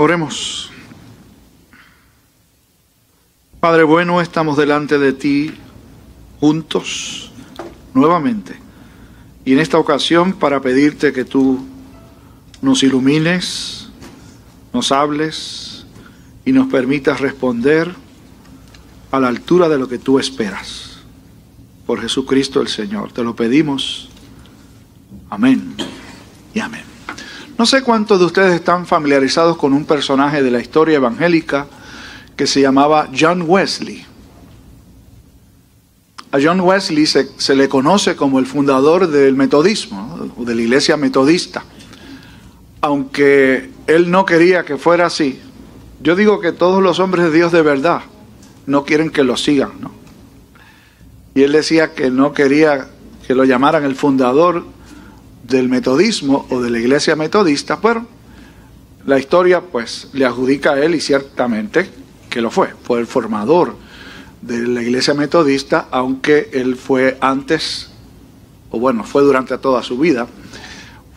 Oremos. Padre bueno, estamos delante de ti juntos nuevamente. Y en esta ocasión para pedirte que tú nos ilumines, nos hables y nos permitas responder a la altura de lo que tú esperas. Por Jesucristo el Señor. Te lo pedimos. Amén y amén. No sé cuántos de ustedes están familiarizados con un personaje de la historia evangélica que se llamaba John Wesley. A John Wesley se, le conoce como el fundador del metodismo, de la iglesia metodista. Aunque él no quería que fuera así, yo digo que todos los hombres de Dios de verdad no quieren que lo sigan. ¿no? Y él decía que no quería que lo llamaran el fundador del metodismo o de la iglesia metodista, pero la historia pues le adjudica a él y ciertamente que lo fue, fue el formador de la iglesia metodista, aunque él fue antes, o bueno, fue durante toda su vida,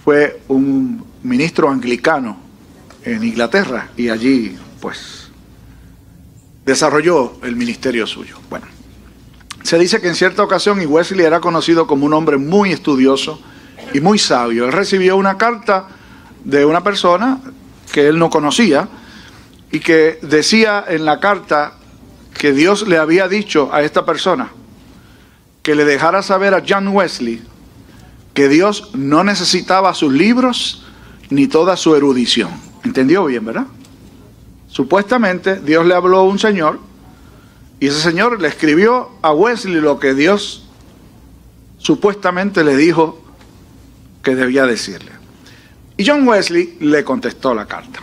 fue un ministro anglicano en Inglaterra y allí pues desarrolló el ministerio suyo. Bueno, se dice que en cierta ocasión y Wesley era conocido como un hombre muy estudioso, y muy sabio. Él recibió una carta de una persona que él no conocía y que decía en la carta que Dios le había dicho a esta persona que le dejara saber a John Wesley que Dios no necesitaba sus libros ni toda su erudición. ¿Entendió bien, verdad? Supuestamente Dios le habló a un señor y ese señor le escribió a Wesley lo que Dios supuestamente le dijo que debía decirle. Y John Wesley le contestó la carta.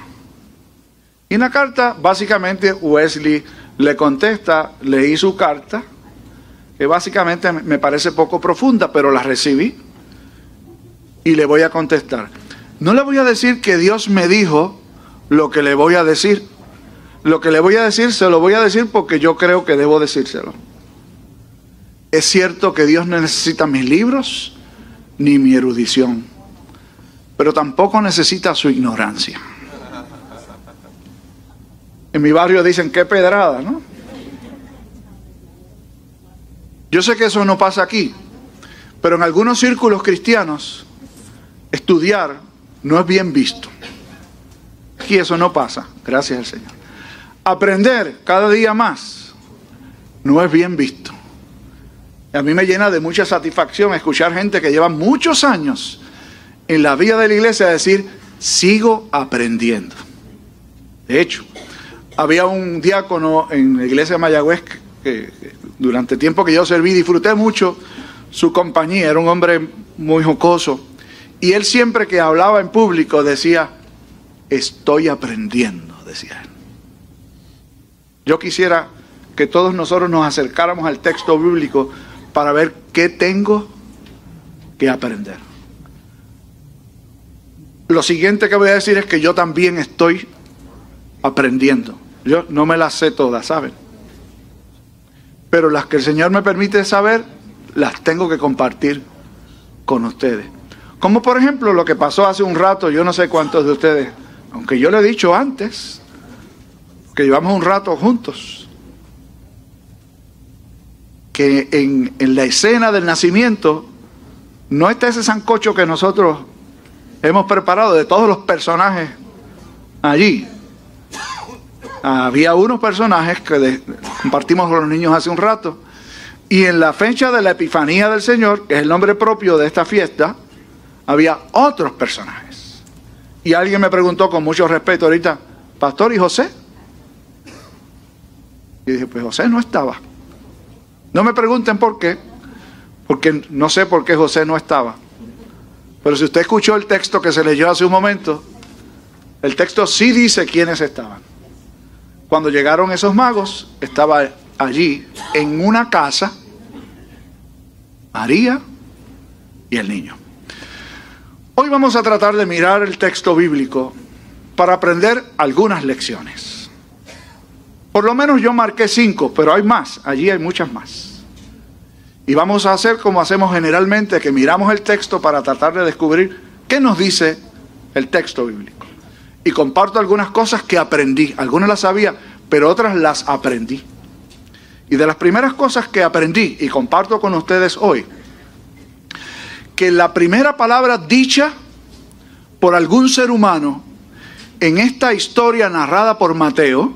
Y en la carta, básicamente, Wesley le contesta, leí su carta, que básicamente me parece poco profunda, pero la recibí y le voy a contestar. No le voy a decir que Dios me dijo lo que le voy a decir. Lo que le voy a decir se lo voy a decir porque yo creo que debo decírselo. Es cierto que Dios necesita mis libros, ni mi erudición, pero tampoco necesita su ignorancia. En mi barrio dicen qué pedrada, ¿no? Yo sé que eso no pasa aquí, pero en algunos círculos cristianos estudiar no es bien visto. Aquí eso no pasa, gracias al Señor. Aprender cada día más no es bien visto. A mí me llena de mucha satisfacción escuchar gente que lleva muchos años en la vida de la iglesia decir, sigo aprendiendo. De hecho, había un diácono en la iglesia de Mayagüez que, durante el tiempo que yo serví disfruté mucho su compañía, era un hombre muy jocoso. Y él siempre que hablaba en público decía, estoy aprendiendo, decía. Yo quisiera que todos nosotros nos acercáramos al texto bíblico para ver qué tengo que aprender. Lo siguiente que voy a decir es que yo también estoy aprendiendo. Yo no me las sé todas, ¿saben? Pero las que el Señor me permite saber, las tengo que compartir con ustedes. Como por ejemplo lo que pasó hace un rato, yo no sé cuántos de ustedes, aunque yo le he dicho antes, que llevamos un rato juntos, que en, la escena del nacimiento no está ese sancocho que nosotros hemos preparado de todos los personajes allí. Había unos personajes que compartimos con los niños hace un rato. Y en la fecha de la Epifanía del Señor, que es el nombre propio de esta fiesta, había otros personajes. Y alguien me preguntó con mucho respeto ahorita, Pastor, ¿y José? Y dije, pues José no estaba. No me pregunten por qué, porque no sé por qué José no estaba. Pero si usted escuchó el texto que se leyó hace un momento, el texto sí dice quiénes estaban. Cuando llegaron esos magos, estaba allí en una casa María y el niño. Hoy vamos a tratar de mirar el texto bíblico para aprender algunas lecciones. Por lo menos yo marqué cinco, pero hay más, allí hay muchas más. Y vamos a hacer como hacemos generalmente, que miramos el texto para tratar de descubrir qué nos dice el texto bíblico. y comparto algunas cosas que aprendí. Algunas las sabía, pero otras las aprendí. Y de las primeras cosas que aprendí y comparto con ustedes hoy, que la primera palabra dicha por algún ser humano en esta historia narrada por Mateo,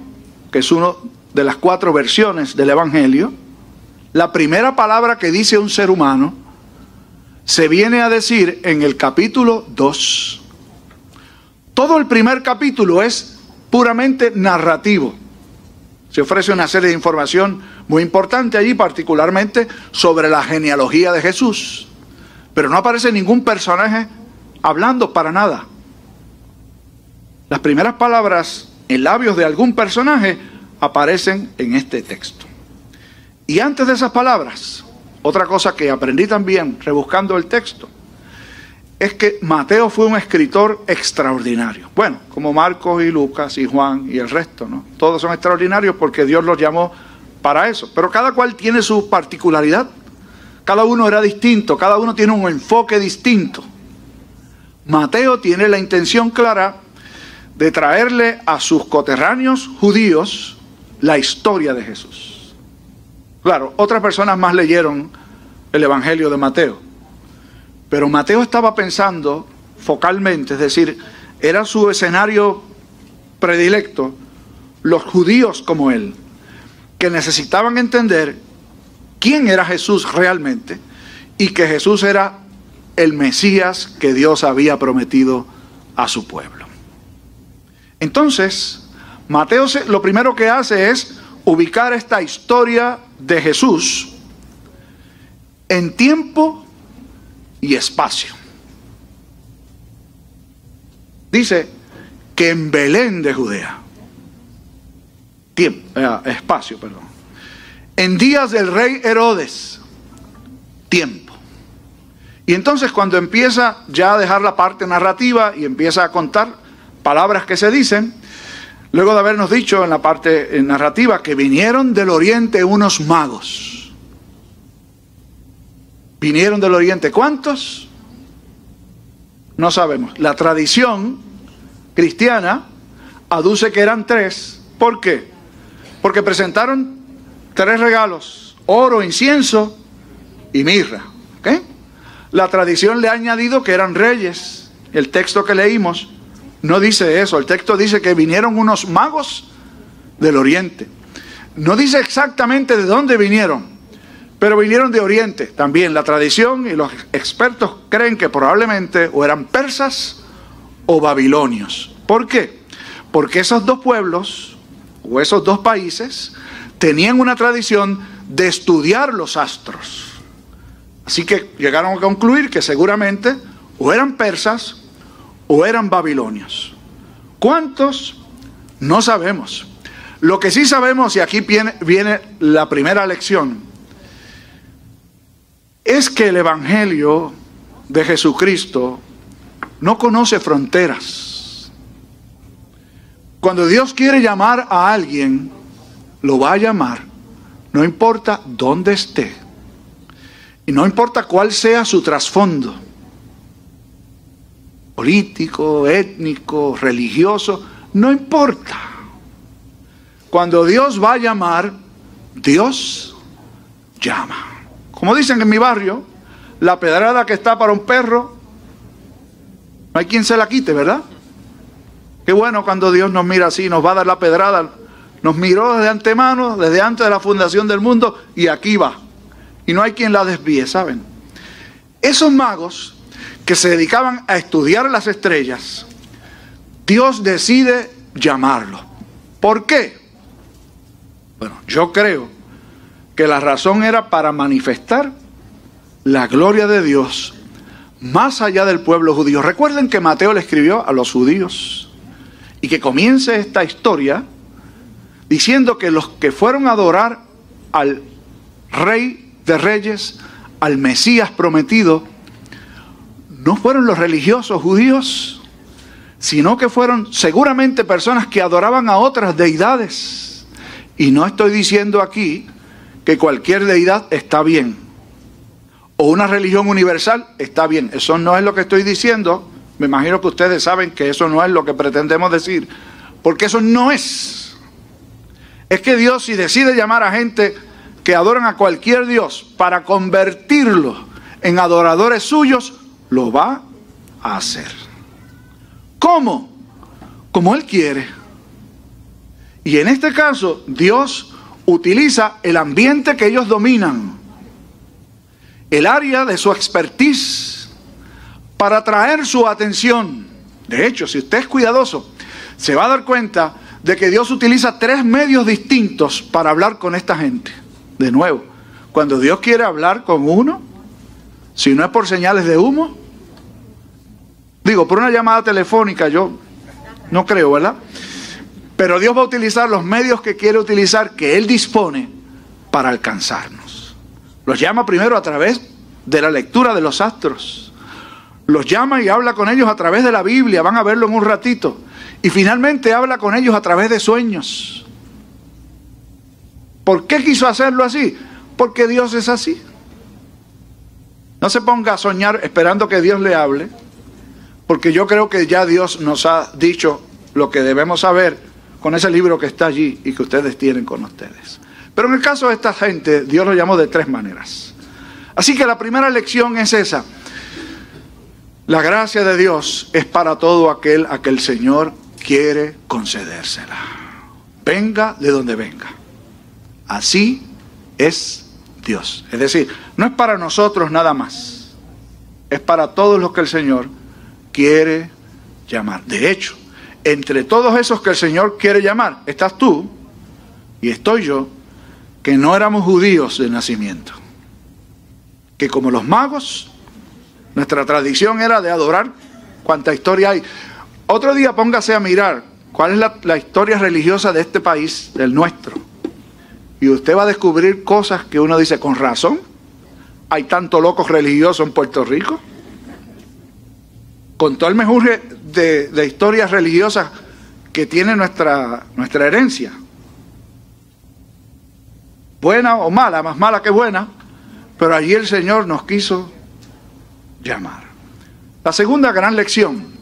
que es una de las cuatro versiones del Evangelio, la primera palabra que dice un ser humano se viene a decir en el capítulo 2. Todo el primer capítulo es puramente narrativo. Se ofrece una serie de información muy importante allí, particularmente sobre la genealogía de Jesús. Pero no aparece ningún personaje hablando para nada. Las primeras palabras en labios de algún personaje aparecen en este texto. Y antes de esas palabras, otra cosa que aprendí también rebuscando el texto, es que Mateo fue un escritor extraordinario. Bueno, como Marcos y Lucas y Juan y el resto, ¿no? Todos son extraordinarios porque Dios los llamó para eso. Pero cada cual tiene su particularidad. Cada uno era distinto, cada uno tiene un enfoque distinto. Mateo tiene la intención clara de traerle a sus coterráneos judíos la historia de Jesús. Claro, otras personas más leyeron el Evangelio de Mateo, pero Mateo estaba pensando focalmente, es decir, era su escenario predilecto, los judíos como él, que necesitaban entender quién era Jesús realmente y que Jesús era el Mesías que Dios había prometido a su pueblo. Entonces, Mateo lo primero que hace es ubicar esta historia de Jesús en tiempo y espacio. Dice que en Belén de Judea, tiempo, eh, espacio, perdón, en días del rey Herodes, tiempo. Y entonces cuando empieza ya a dejar la parte narrativa y empieza a contar palabras que se dicen, luego de habernos dicho en la parte narrativa que vinieron del oriente unos magos. Vinieron del oriente, ¿cuántos? No sabemos. La tradición cristiana aduce que eran tres. ¿Por qué? Porque presentaron tres regalos, oro, incienso y mirra. La tradición le ha añadido que eran reyes. El texto que leímos no dice eso. El texto dice que vinieron unos magos del oriente. No dice exactamente de dónde vinieron, pero vinieron de oriente. También la tradición y los expertos creen que probablemente o eran persas o babilonios. ¿Por qué? Porque esos dos pueblos o esos dos países tenían una tradición de estudiar los astros. Así que llegaron a concluir que seguramente o eran persas o eran babilonios. ¿Cuántos? No sabemos. Lo que sí sabemos, y aquí viene, viene la primera lección, es que el Evangelio de Jesucristo no conoce fronteras. Cuando Dios quiere llamar a alguien, lo va a llamar, no importa dónde esté. Y no importa cuál sea su trasfondo, político, étnico, religioso, no importa. Cuando Dios va a llamar, Dios llama. Como dicen en mi barrio, la pedrada que está para un perro, no hay quien se la quite, ¿verdad? Qué bueno cuando Dios nos mira así, nos va a dar la pedrada. Nos miró desde antemano, desde antes de la fundación del mundo, y aquí va y no hay quien la desvíe, ¿saben? Esos magos que se dedicaban a estudiar las estrellas, Dios decide llamarlos. ¿Por qué? Bueno, yo creo que la razón era para manifestar la gloria de Dios más allá del pueblo judío. Recuerden que Mateo le escribió a los judíos y que comience esta historia diciendo que los que fueron a adorar al rey de reyes al Mesías prometido, no fueron los religiosos judíos, sino que fueron seguramente personas que adoraban a otras deidades. Y no estoy diciendo aquí que cualquier deidad está bien, o una religión universal está bien, eso no es lo que estoy diciendo, Me imagino que ustedes saben que eso no es lo que pretendemos decir, porque eso no es. Es que Dios si decide llamar a gente que adoran a cualquier Dios para convertirlos en adoradores suyos, lo va a hacer. ¿Cómo? Como Él quiere. Y en este caso, Dios utiliza el ambiente que ellos dominan, el área de su expertise, para atraer su atención. De hecho, si usted es cuidadoso, se va a dar cuenta de que Dios utiliza tres medios distintos para hablar con esta gente. De nuevo, cuando Dios quiere hablar con uno, si no es por señales de humo, digo, por una llamada telefónica, yo no creo, ¿verdad? Pero Dios va a utilizar los medios que quiere utilizar, que Él dispone para alcanzarnos. Los llama primero a través de la lectura de los astros. Los llama y habla con ellos a través de la Biblia, van a verlo en un ratito. Y finalmente habla con ellos a través de sueños. ¿Por qué quiso hacerlo así? Porque Dios es así. No se ponga a soñar esperando que Dios le hable, porque yo creo que ya Dios nos ha dicho lo que debemos saber con ese libro que está allí y que ustedes tienen con ustedes. Pero en el caso de esta gente, Dios lo llamó de tres maneras. Así que la primera lección es esa. La gracia de Dios es para todo aquel a que el Señor quiere concedérsela. Venga de donde venga. Así es Dios. Es decir, no es para nosotros nada más. Es para todos los que el Señor quiere llamar. De hecho, entre todos esos que el Señor quiere llamar, estás tú y estoy yo, que no éramos judíos de nacimiento. Que como los magos, nuestra tradición era de adorar cuanta historia hay. Otro día póngase a mirar cuál es la, la historia religiosa de este país, del nuestro y usted va a descubrir cosas que uno dice con razón. Hay tanto locos religiosos en Puerto Rico. Con todo el mejunje de, historias religiosas que tiene nuestra, nuestra herencia. Buena o mala, más mala que buena, pero allí el Señor nos quiso llamar. La segunda gran lección.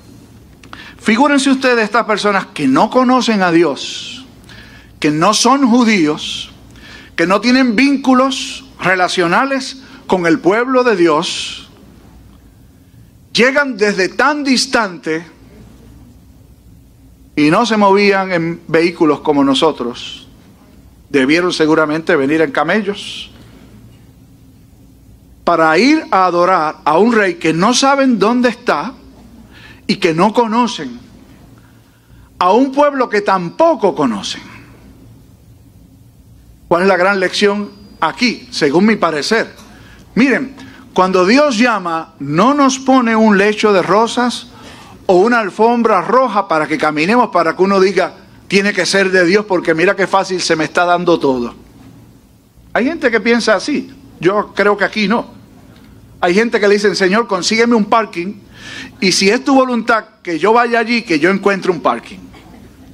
Figúrense ustedes estas personas que no conocen a Dios, que no son judíos, que no tienen vínculos relacionales con el pueblo de Dios, llegan desde tan distante y no se movían en vehículos como nosotros. Debieron seguramente venir en camellos para ir a adorar a un rey que no saben dónde está y que no conocen, a un pueblo que tampoco conocen. ¿Cuál es la gran lección aquí, según mi parecer? Miren, cuando Dios llama, no nos pone un lecho de rosas o una alfombra roja para que caminemos, para que uno diga, tiene que ser de Dios porque mira qué fácil se me está dando todo. Hay gente que piensa así, yo creo que aquí no. Hay gente que le dice, Señor, consígueme un parking y si es tu voluntad que yo vaya allí, que yo encuentre un parking.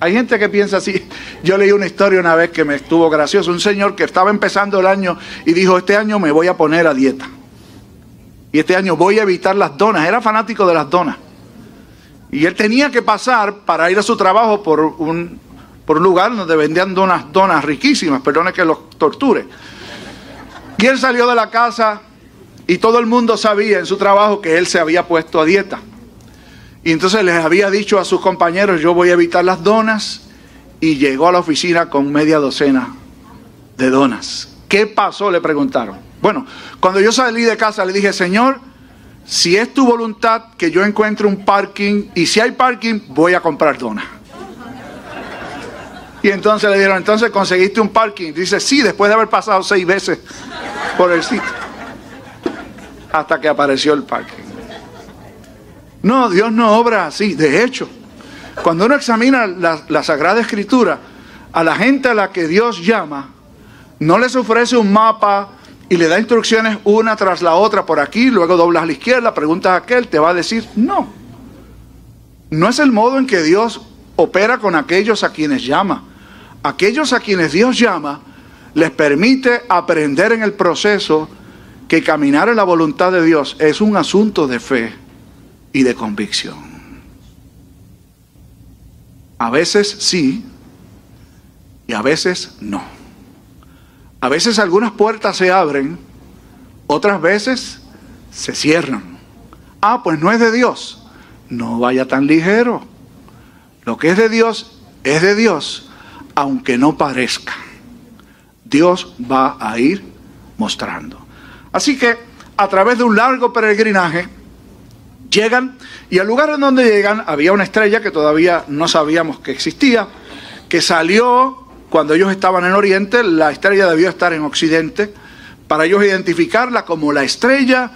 Hay gente que piensa así. Yo leí una historia una vez que me estuvo gracioso. Un señor que estaba empezando el año y dijo, este año me voy a poner a dieta. Y este año voy a evitar las donas. Era fanático de las donas. Y él tenía que pasar para ir a su trabajo por un, por un lugar donde vendían donas, donas riquísimas. Perdone que los torture. Y él salió de la casa y todo el mundo sabía en su trabajo que él se había puesto a dieta. Y entonces les había dicho a sus compañeros, yo voy a evitar las donas. Y llegó a la oficina con media docena de donas. ¿Qué pasó? Le preguntaron. Bueno, cuando yo salí de casa le dije, Señor, si es tu voluntad que yo encuentre un parking y si hay parking, voy a comprar donas. Y entonces le dijeron, entonces conseguiste un parking. Dice, sí, después de haber pasado seis veces por el sitio. Hasta que apareció el parking. No, Dios no obra así. De hecho, cuando uno examina la, Sagrada Escritura, a la gente a la que Dios llama, no les ofrece un mapa y le da instrucciones una tras la otra por aquí, luego doblas a la izquierda, preguntas a aquel, te va a decir no. No es el modo en que Dios opera con aquellos a quienes llama. Aquellos a quienes Dios llama les permite aprender en el proceso que caminar en la voluntad de Dios es un asunto de fe y de convicción. A veces sí y a veces no. A veces algunas puertas se abren, otras veces se cierran. Ah, pues no es de Dios. No vaya tan ligero. Lo que es de Dios es de Dios, aunque no parezca. Dios va a ir mostrando. Así que a través de un largo peregrinaje, llegan y al lugar en donde llegan había una estrella que todavía no sabíamos que existía, que salió cuando ellos estaban en Oriente, la estrella debió estar en Occidente, para ellos identificarla como la estrella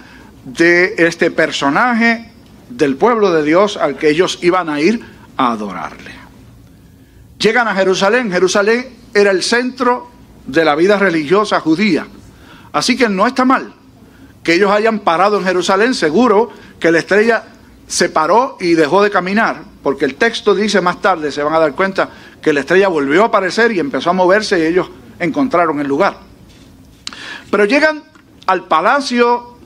de este personaje del pueblo de Dios al que ellos iban a ir a adorarle. Llegan a Jerusalén, Jerusalén era el centro de la vida religiosa judía, así que no está mal que ellos hayan parado en Jerusalén, seguro que la estrella se paró y dejó de caminar, porque el texto dice más tarde, se van a dar cuenta, que la estrella volvió a aparecer y empezó a moverse y ellos encontraron el lugar. Pero llegan al palacio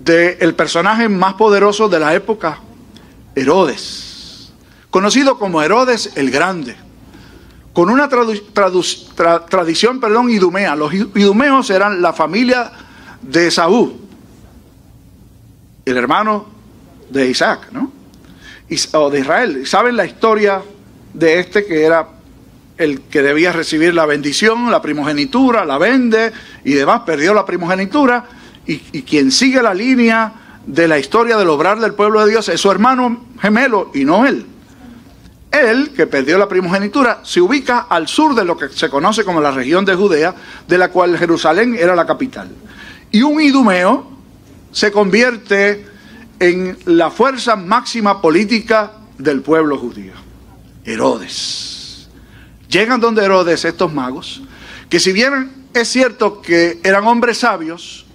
del personaje más poderoso de la época, Herodes, conocido como Herodes el Grande, con una tradición perdón, idumea. Los idumeos eran la familia de Saúl, el hermano de Isaac, ¿no? O de Israel. ¿Saben la historia de este que era el que debía recibir la bendición, la primogenitura, la vende y demás, perdió la primogenitura? Y, y quien sigue la línea de la historia del obrar del pueblo de Dios es su hermano gemelo y no él. Él, que perdió la primogenitura, se ubica al sur de lo que se conoce como la región de Judea, de la cual Jerusalén era la capital. Y un idumeo se convierte en la fuerza máxima política del pueblo judío. Herodes. Llegan donde Herodes estos magos, que si bien es cierto que eran hombres sabios,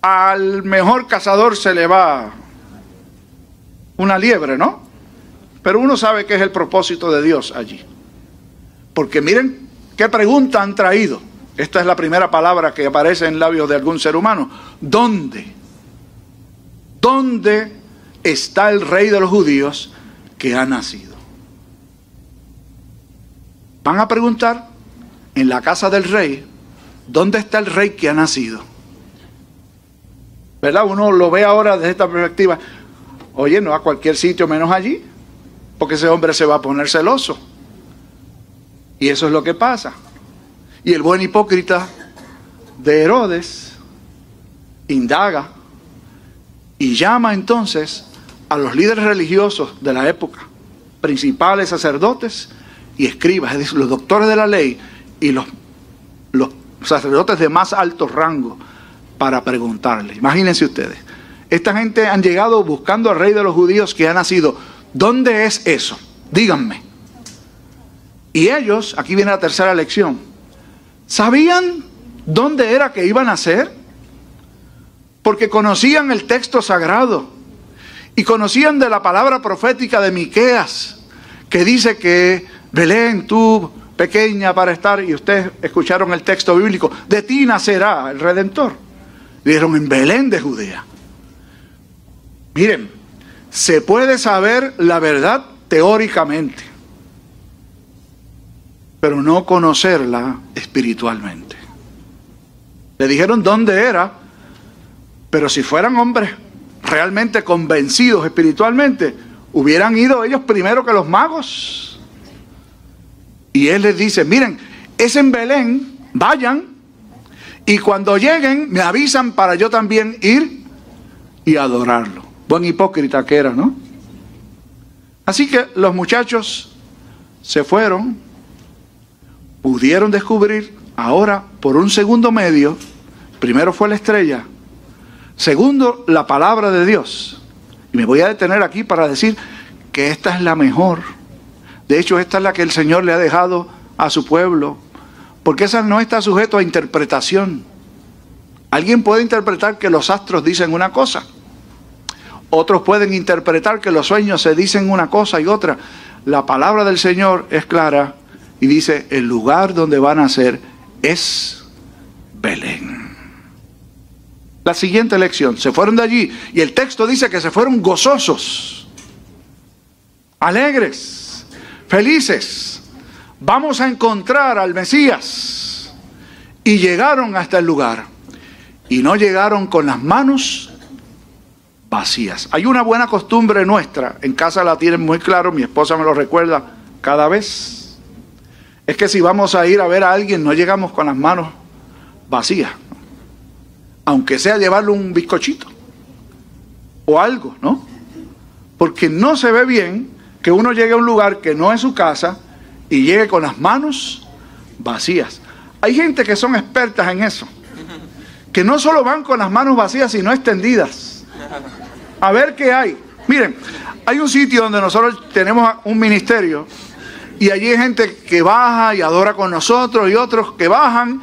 al mejor cazador se le va una liebre, ¿no? Pero uno sabe que es el propósito de Dios allí. Porque miren qué pregunta han traído. Esta es la primera palabra que aparece en labios de algún ser humano. ¿Dónde? ¿Dónde está el rey de los judíos que ha nacido? Van a preguntar en la casa del rey, ¿dónde está el rey que ha nacido? ¿Verdad? Uno lo ve ahora desde esta perspectiva. Oye, no a cualquier sitio menos allí, porque ese hombre se va a poner celoso. Y eso es lo que pasa. Y el buen hipócrita de Herodes indaga y llama entonces a los líderes religiosos de la época, principales sacerdotes y escribas, es decir, los doctores de la ley y los, sacerdotes de más alto rango para preguntarle. Imagínense ustedes, esta gente han llegado buscando al rey de los judíos que ha nacido. ¿Dónde es eso? Díganme. Y ellos, aquí viene la tercera lección, ¿sabían dónde era que iban a ser? Porque conocían el texto sagrado y conocían de la palabra profética de Miqueas, que dice que Belén, tú pequeña para estar, y ustedes escucharon el texto bíblico, de ti nacerá el Redentor. Dijeron en Belén de Judea. Miren, se puede saber la verdad teóricamente, pero no conocerla espiritualmente. Le dijeron dónde era, pero si fueran hombres realmente convencidos espiritualmente, hubieran ido ellos primero que los magos. Y él les dice, miren, es en Belén, vayan, y cuando lleguen me avisan para yo también ir y adorarlo. Buen hipócrita que era, ¿no? Así que los muchachos se fueron, pudieron descubrir ahora por un segundo medio, primero fue la estrella, Segundo, la palabra de Dios. Y me voy a detener aquí para decir que esta es la mejor. De hecho, esta es la que el Señor le ha dejado a su pueblo, porque esa no está sujeto a interpretación. Alguien puede interpretar que los astros dicen una cosa. Otros pueden interpretar que los sueños se dicen una cosa y otra. La palabra del Señor es clara y dice, el lugar donde van a ser es Belén la siguiente lección. Se fueron de allí y el texto dice que se fueron gozosos, alegres, felices, vamos a encontrar al Mesías. Y llegaron hasta el lugar. Y no llegaron con las manos vacías. Hay una buena costumbre nuestra, en casa la tienen muy claro, mi esposa me lo recuerda cada vez. Es que si vamos a ir a ver a alguien, no llegamos con las manos vacías. Aunque sea llevarle un bizcochito o algo, ¿no? Porque no se ve bien que uno llegue a un lugar que no es su casa y llegue con las manos vacías. Hay gente que son expertas en eso, que no solo van con las manos vacías, sino extendidas. A ver qué hay. Miren, hay un sitio donde nosotros tenemos un ministerio y allí hay gente que baja y adora con nosotros y otros que bajan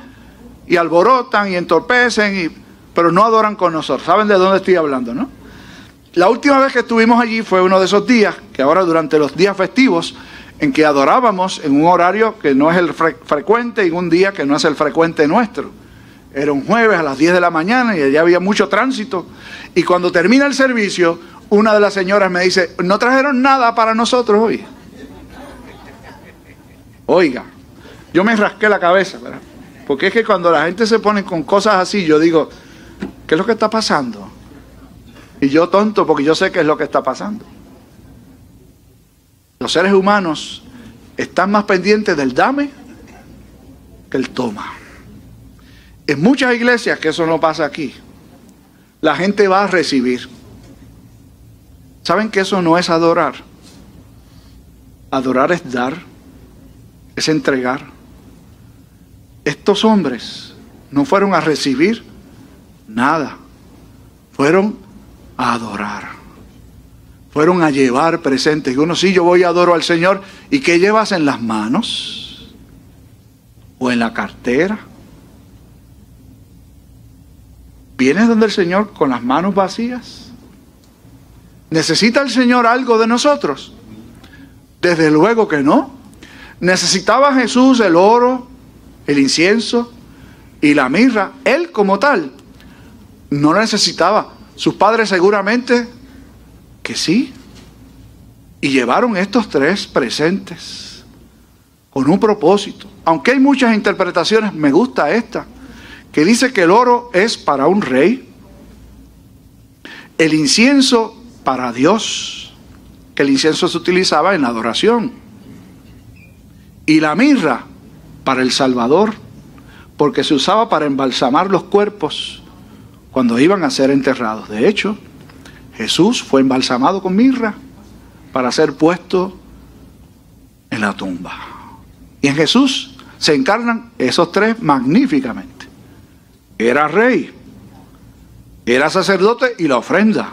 y alborotan y entorpecen, y, pero no adoran con nosotros. ¿Saben de dónde estoy hablando, no? La última vez que estuvimos allí fue uno de esos días, que ahora durante los días festivos, en que adorábamos en un horario que no es el frecuente y un día que no es el frecuente nuestro. Era un jueves a las 10 de la mañana y allá había mucho tránsito. Y cuando termina el servicio, una de las señoras me dice, no trajeron nada para nosotros hoy. Oiga, yo me rasqué la cabeza, ¿verdad? Porque es que cuando la gente se pone con cosas así, yo digo, ¿qué es lo que está pasando? Y yo tonto porque yo sé qué es lo que está pasando. Los seres humanos están más pendientes del dame que el toma. En muchas iglesias, que eso no pasa aquí, la gente va a recibir. ¿Saben que eso no es adorar? Adorar es dar, es entregar. Estos hombres no fueron a recibir nada, fueron a adorar. Fueron a llevar presentes. Y uno, sí, yo voy a adoro al Señor. ¿Y qué llevas en las manos? ¿O en la cartera? ¿Vienes donde el Señor con las manos vacías? ¿Necesita el Señor algo de nosotros? Desde luego que no. ¿Necesitaba Jesús el oro, el incienso y la mirra? Él como tal no necesitaba. Sus padres seguramente que sí. Y llevaron estos tres presentes con un propósito. Aunque hay muchas interpretaciones, me gusta esta, que dice que el oro es para un rey, el incienso para Dios, que el incienso se utilizaba en la adoración, y la mirra para el Salvador, porque se usaba para embalsamar los cuerpos cuando iban a ser enterrados. De hecho, Jesús fue embalsamado con mirra para ser puesto en la tumba. Y en Jesús se encarnan esos tres magníficamente. Era rey, era sacerdote y la ofrenda.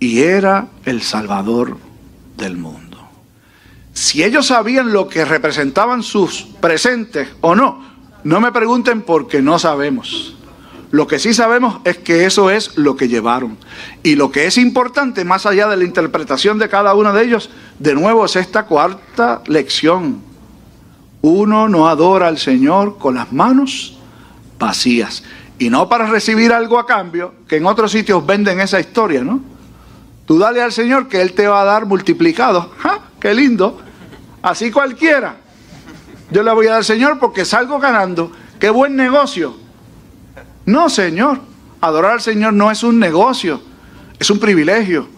Y era el Salvador del mundo. Si ellos sabían lo que representaban sus presentes o no, no me pregunten porque no sabemos. Lo que sí sabemos es que eso es lo que llevaron. Y lo que es importante, más allá de la interpretación de cada uno de ellos, de nuevo es esta cuarta lección. Uno no adora al Señor con las manos vacías. Y no para recibir algo a cambio, que en otros sitios venden esa historia, ¿no? Tú dale al Señor que Él te va a dar multiplicado. ¡Ja! ¡Qué lindo! Así cualquiera. Yo le voy a dar al Señor porque salgo ganando. ¡Qué buen negocio! No, Señor. Adorar al Señor no es un negocio, es un privilegio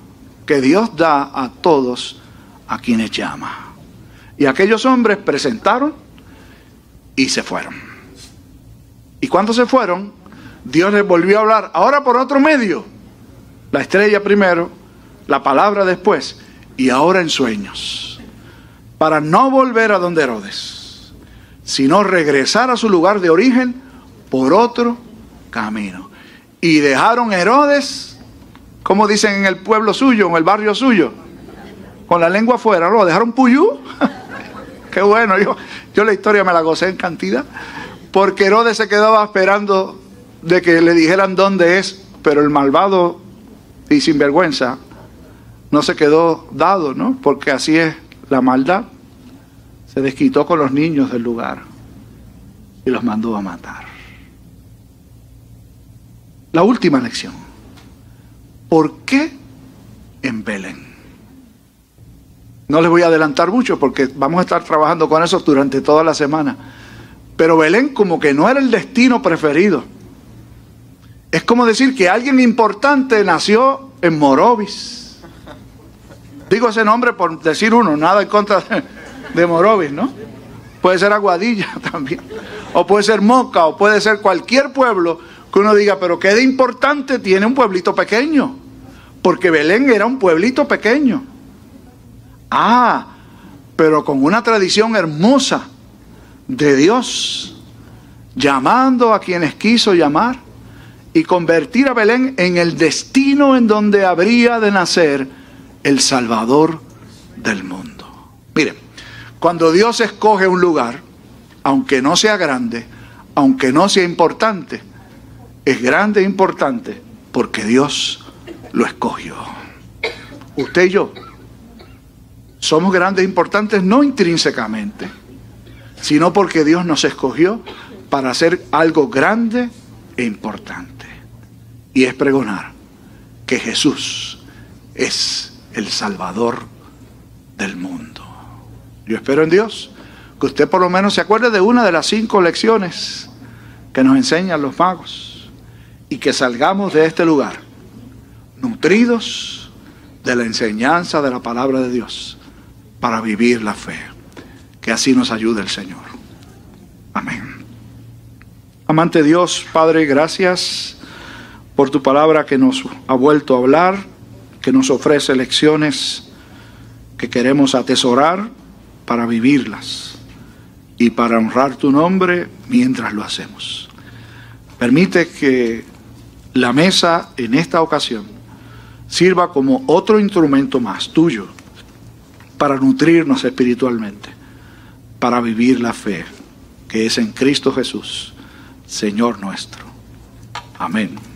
que Dios da a todos a quienes llama. Y aquellos hombres presentaron y se fueron. Y cuando se fueron, Dios les volvió a hablar, ahora por otro medio. La estrella primero, la palabra después, y ahora en sueños. Para no volver a donde Herodes, sino regresar a su lugar de origen por otro camino. Y dejaron Herodes, como dicen en el pueblo suyo, en el barrio suyo, con la lengua afuera, lo dejaron puyú. Qué bueno, yo, yo la historia me la gocé en cantidad, porque Herodes se quedaba esperando de que le dijeran dónde es, pero el malvado y sinvergüenza no se quedó dado, ¿no? Porque así es la maldad. Se desquitó con los niños del lugar y los mandó a matar. La última lección. ¿Por qué en Belén? No les voy a adelantar mucho porque vamos a estar trabajando con eso durante toda la semana. Pero Belén como que no era el destino preferido. Es como decir que alguien importante nació en Morovis. Digo ese nombre por decir uno, nada en contra de, Morovis, ¿no? Puede ser Aguadilla también. O puede ser Moca, o puede ser cualquier pueblo que uno diga, pero qué de importante tiene un pueblito pequeño. Porque Belén era un pueblito pequeño. Ah, pero con una tradición hermosa de Dios, llamando a quienes quiso llamar y convertir a Belén en el destino en donde habría de nacer el Salvador del mundo. Miren, cuando Dios escoge un lugar, aunque no sea grande, aunque no sea importante, es grande e importante porque Dios lo escogió. Usted y yo somos grandes e importantes no intrínsecamente, sino porque Dios nos escogió para hacer algo grande e importante. Y es pregonar que Jesús es el Salvador del mundo. Yo espero en Dios que usted por lo menos se acuerde de una de las cinco lecciones que nos enseñan los magos y que salgamos de este lugar nutridos de la enseñanza de la palabra de Dios para vivir la fe. Que así nos ayude el Señor. Amén. Amante Dios, Padre, gracias por tu palabra que nos ha vuelto a hablar, que nos ofrece lecciones que queremos atesorar para vivirlas y para honrar tu nombre mientras lo hacemos. Permite que la mesa en esta ocasión sirva como otro instrumento más tuyo para nutrirnos espiritualmente, para vivir la fe que es en Cristo Jesús, Señor nuestro. Amén.